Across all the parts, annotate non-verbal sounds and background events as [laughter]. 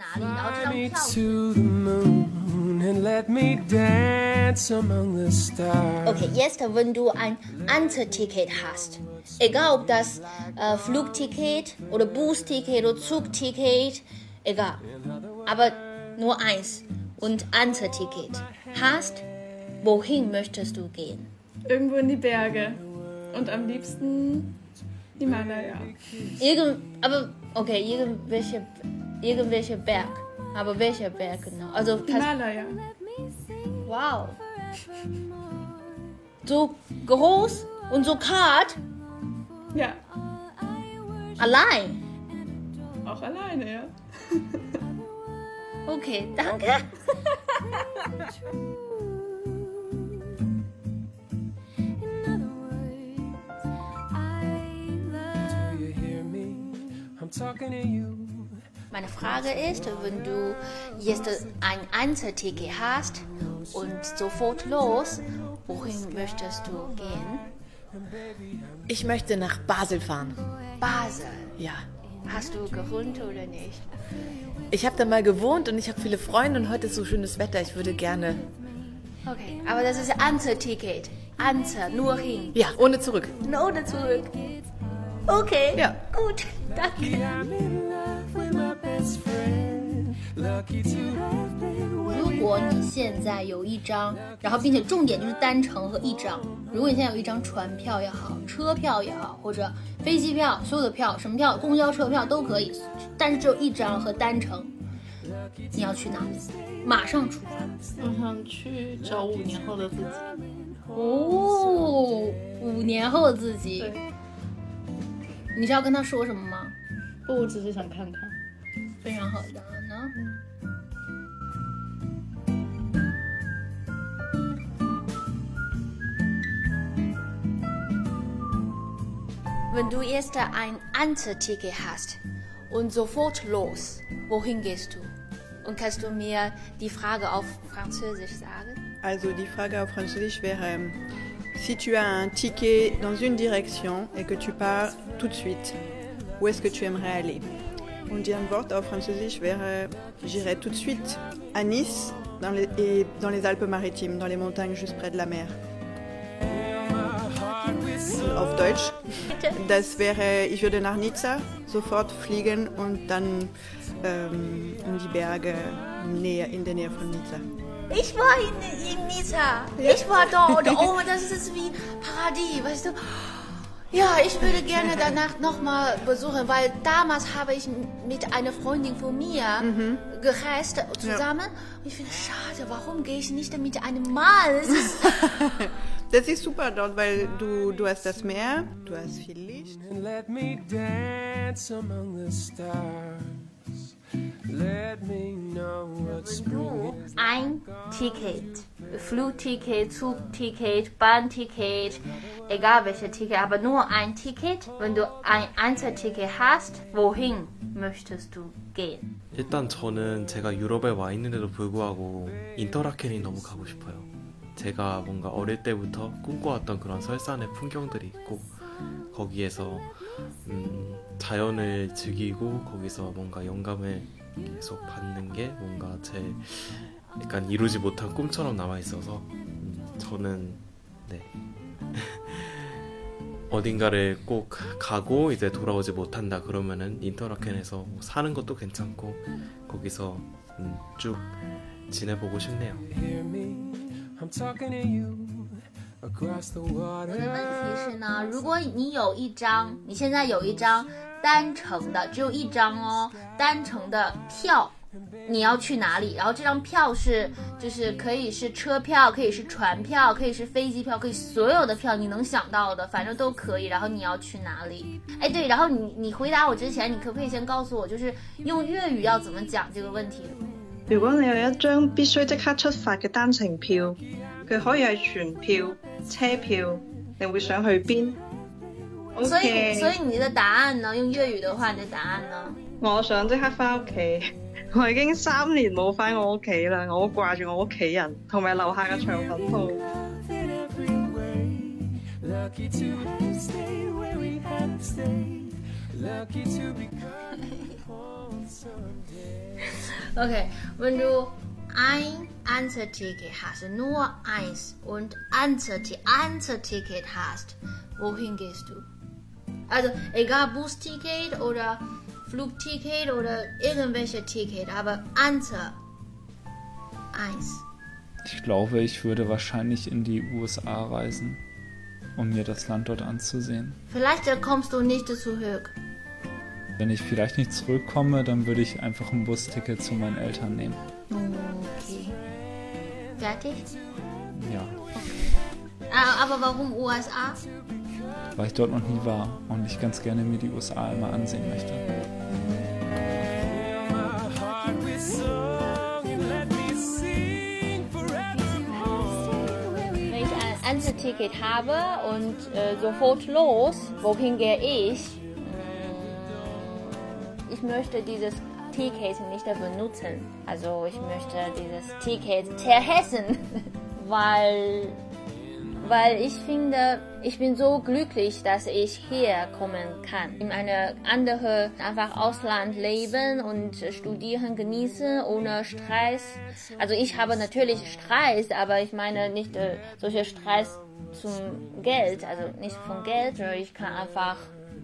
哪里，然后这张 Fly me 票 to the moon and let me dance among the stars. Okay, jetzt, wenn du ein Anzugticket hast, egal ob das äh, Flugticket oder Busticket oder Zugticket, egal, aber nur eins und Anzugticket hast, wohin möchtest du gehen? Irgendwo in die Berge. Und am liebsten Himalaya. Irgend, aber okay, irgendwelche, irgendwelche Berg, aber welcher Berg genau? Also Himalaya. wow, so groß und so kalt, Ja, allein. auch alleine, ja. [laughs] Okay, danke. Do you hear me? I'm talking to you. Meine Frage ist, wenn du jetzt ein Einzelticket hast und sofort los, wohin möchtest du gehen? Ich möchte nach Basel fahren. Basel. Ja. Hast du gewohnt oder nicht? Ich habe da mal gewohnt und ich habe viele Freunde und heute ist so schönes Wetter. Ich würde gerne. Okay, aber das ist Einzelticket. Einzel, nur hin. Ja, ohne zurück. Ohne zurück. Okay, Ja. gut, danke. 如果你现在有一张，然后并且重点就是单程和一张。如果你现在有一张船票也好，车票也好，或者飞机票，所有的票，什么票，公交车票都可以，但是只有一张和单程，你要去哪里？马上出发。我想去找五年后的自己。哦，五年后的自己，你是要跟他说什么吗？不，我只是想看看。非常好的呢。 Wenn du jetzt ein Einzelticket hast und sofort los, wohin gehst du? Und kannst du mir die Frage auf Französisch sagen? Also die Frage auf Französisch wäre, si tu as un ticket dans une direction et que tu pars tout de suite, où est-ce que tu aimerais aller Und die Antwort auf Französisch wäre, j'irai tout de suite à Nice dans les, et dans les Alpes-Maritimes, dans les montagnes juste près de la mer. Auf Deutsch, das wäre, ich würde nach Nizza sofort fliegen und dann ähm, in die Berge näher, in der Nähe von Nizza. Ich war in, in Nizza. Ich war dort. Oh, das ist wie Paradies, weißt du? Ja, ich würde gerne danach nochmal besuchen, weil damals habe ich mit einer Freundin von mir gereist zusammen. Und ich finde, schade, warum gehe ich nicht mit einem Mann? Ist [laughs] Das ist super dort, weil du, du hast das Meer, du hast viel Licht. and let me dance among the stars. Let me know what spring is. ein Ticket. Flugticket, Zugticket, Bahnticket, egal welches Ticket, aber nur ein Ticket. Wenn du ein Einzelticket hast, wohin möchtest du gehen? 일단 저는 제가 유럽에 와 있는데도 불구하고 인터라켄이 너무 가고 싶어요. 제가 뭔가 어릴 때부터 꿈꿔왔던 그런 설산의 풍경들이 있고 거기에서 음, 자연을 즐기고 거기서 뭔가 영감을 계속 받는 게 뭔가 제 약간 이루지 못한 꿈처럼 남아 있어서 음, 저는 네. [laughs] 어딘가를 꼭 가고 이제 돌아오지 못한다 그러면은 인터라켄에서 뭐 사는 것도 괜찮고 거기서 음, 쭉 지내보고 싶네요. 我的问题是呢，如果你有一张，你现在有一张单程的，只有一张哦，单程的票，你要去哪里？然后这张票是，就是可以是车票，可以是船票，可以是飞机票，可以所有的票你能想到的，反正都可以。然后你要去哪里？哎，对，然后你你回答我之前，你可不可以先告诉我，就是用粤语要怎么讲这个问题？如果你有一张必須即刻出發嘅單程票，佢可以係全票、車票，你會想去邊所以？OK，所以你的答案呢？用粵語的話，你的答案呢？我想即刻翻屋企。[laughs] 我已經三年冇翻我屋企啦，我好掛住我屋企人同埋樓下嘅腸粉鋪。In every way. Ein Einzelticket hast, nur eins und Einzelti- Einzelticket hast, wohin gehst du? Also egal Busticket oder Flugticket oder irgendwelche Ticket, aber Einzel. Eins. Ich glaube, ich würde wahrscheinlich in die USA reisen, um mir das Land dort anzusehen. Vielleicht kommst du nicht zurück. Wenn ich vielleicht nicht zurückkomme, dann würde ich einfach ein Busticket zu meinen Eltern nehmen. Okay. Fertig? Ja, Ah, Aber warum USA? weil ich dort noch nie war und ich ganz gerne mir die USA einmal ansehen möchte. Wenn ich ein Einzelticket habe und äh, sofort los, wohin gehe ich? Mm, Ich möchte dieses Ticket nicht benutzen. Also ich möchte dieses Ticket vergessen, [laughs] weil weil ich finde, ich bin so glücklich, dass ich hier kommen kann. In eine andere, einfach Ausland leben und studieren, genießen, ohne Stress. Also ich habe natürlich Stress, aber ich meine nicht äh, solche Stress zum Geld, also nicht von Geld, ich kann einfach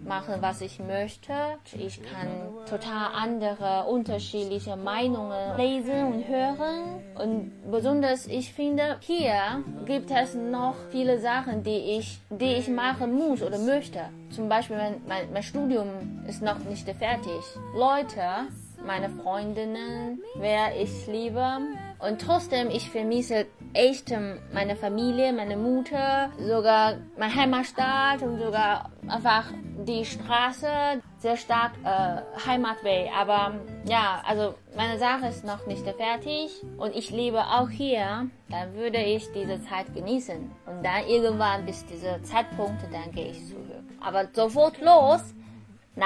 machen, was ich möchte. Ich kann total andere, unterschiedliche Meinungen lesen und hören. Und besonders, ich finde, hier gibt es noch viele Sachen, die ich, die ich machen muss oder möchte. Zum Beispiel, mein, mein, mein Studium ist noch nicht fertig. Leute, meine Freundinnen, wer ich liebe. Und trotzdem, ich vermisse echt meine Familie, meine Mutter, sogar mein Heimatstadt und sogar einfach die Straße, sehr stark äh, Heimatweh. Aber ja, also meine Sache ist noch nicht fertig und ich lebe auch hier. Dann würde ich diese Zeit genießen. Und dann irgendwann bis dieser Zeitpunkt, dann gehe ich zurück. Aber sofort los 来，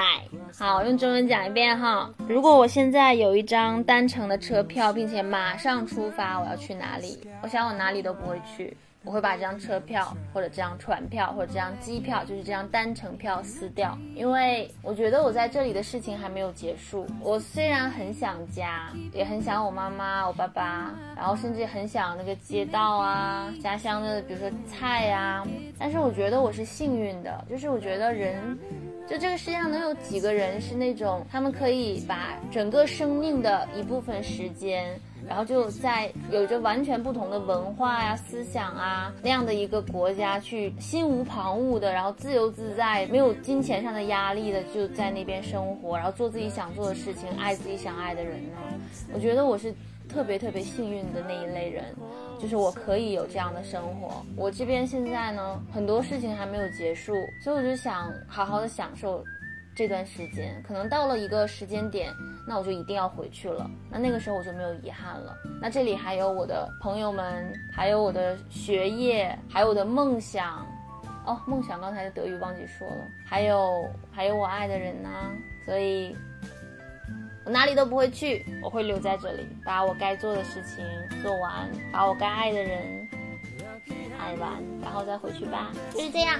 好，用中文讲一遍哈。如果我现在有一张单程的车票，并且马上出发，我要去哪里？我想我哪里都不会去， 我会把这张车票或者这张船票或者这张机票，就是这张单程票撕掉，因为我觉得我在这里的事情还没有结束。我虽然很想家，也很想我妈妈、我爸爸，然后甚至很想那个街道啊、家乡的，比如说菜呀、但是我觉得我是幸运的，就是我觉得人。就这个世界上能有几个人是那种，他们可以把整个生命的一部分时间，然后就在有着完全不同的文化呀、思想啊那样的一个国家去心无旁骛的，然后自由自在，没有金钱上的压力的，就在那边生活，然后做自己想做的事情，爱自己想爱的人呢？我觉得我是特别特别幸运的那一类人。就是我可以有这样的生活。我这边现在呢，很多事情还没有结束，所以我就想好好的享受这段时间。可能到了一个时间点，那我就一定要回去了。那那个时候我就没有遗憾了。那这里还有我的朋友们，还有我的学业，还有我的梦想。哦，梦想刚才的德语忘记说了。还有还有我爱的人呢、所以。我哪里都不会去，我会留在这里，把我该做的事情做完，把我该爱的人爱完，然后再回去吧。就是这样。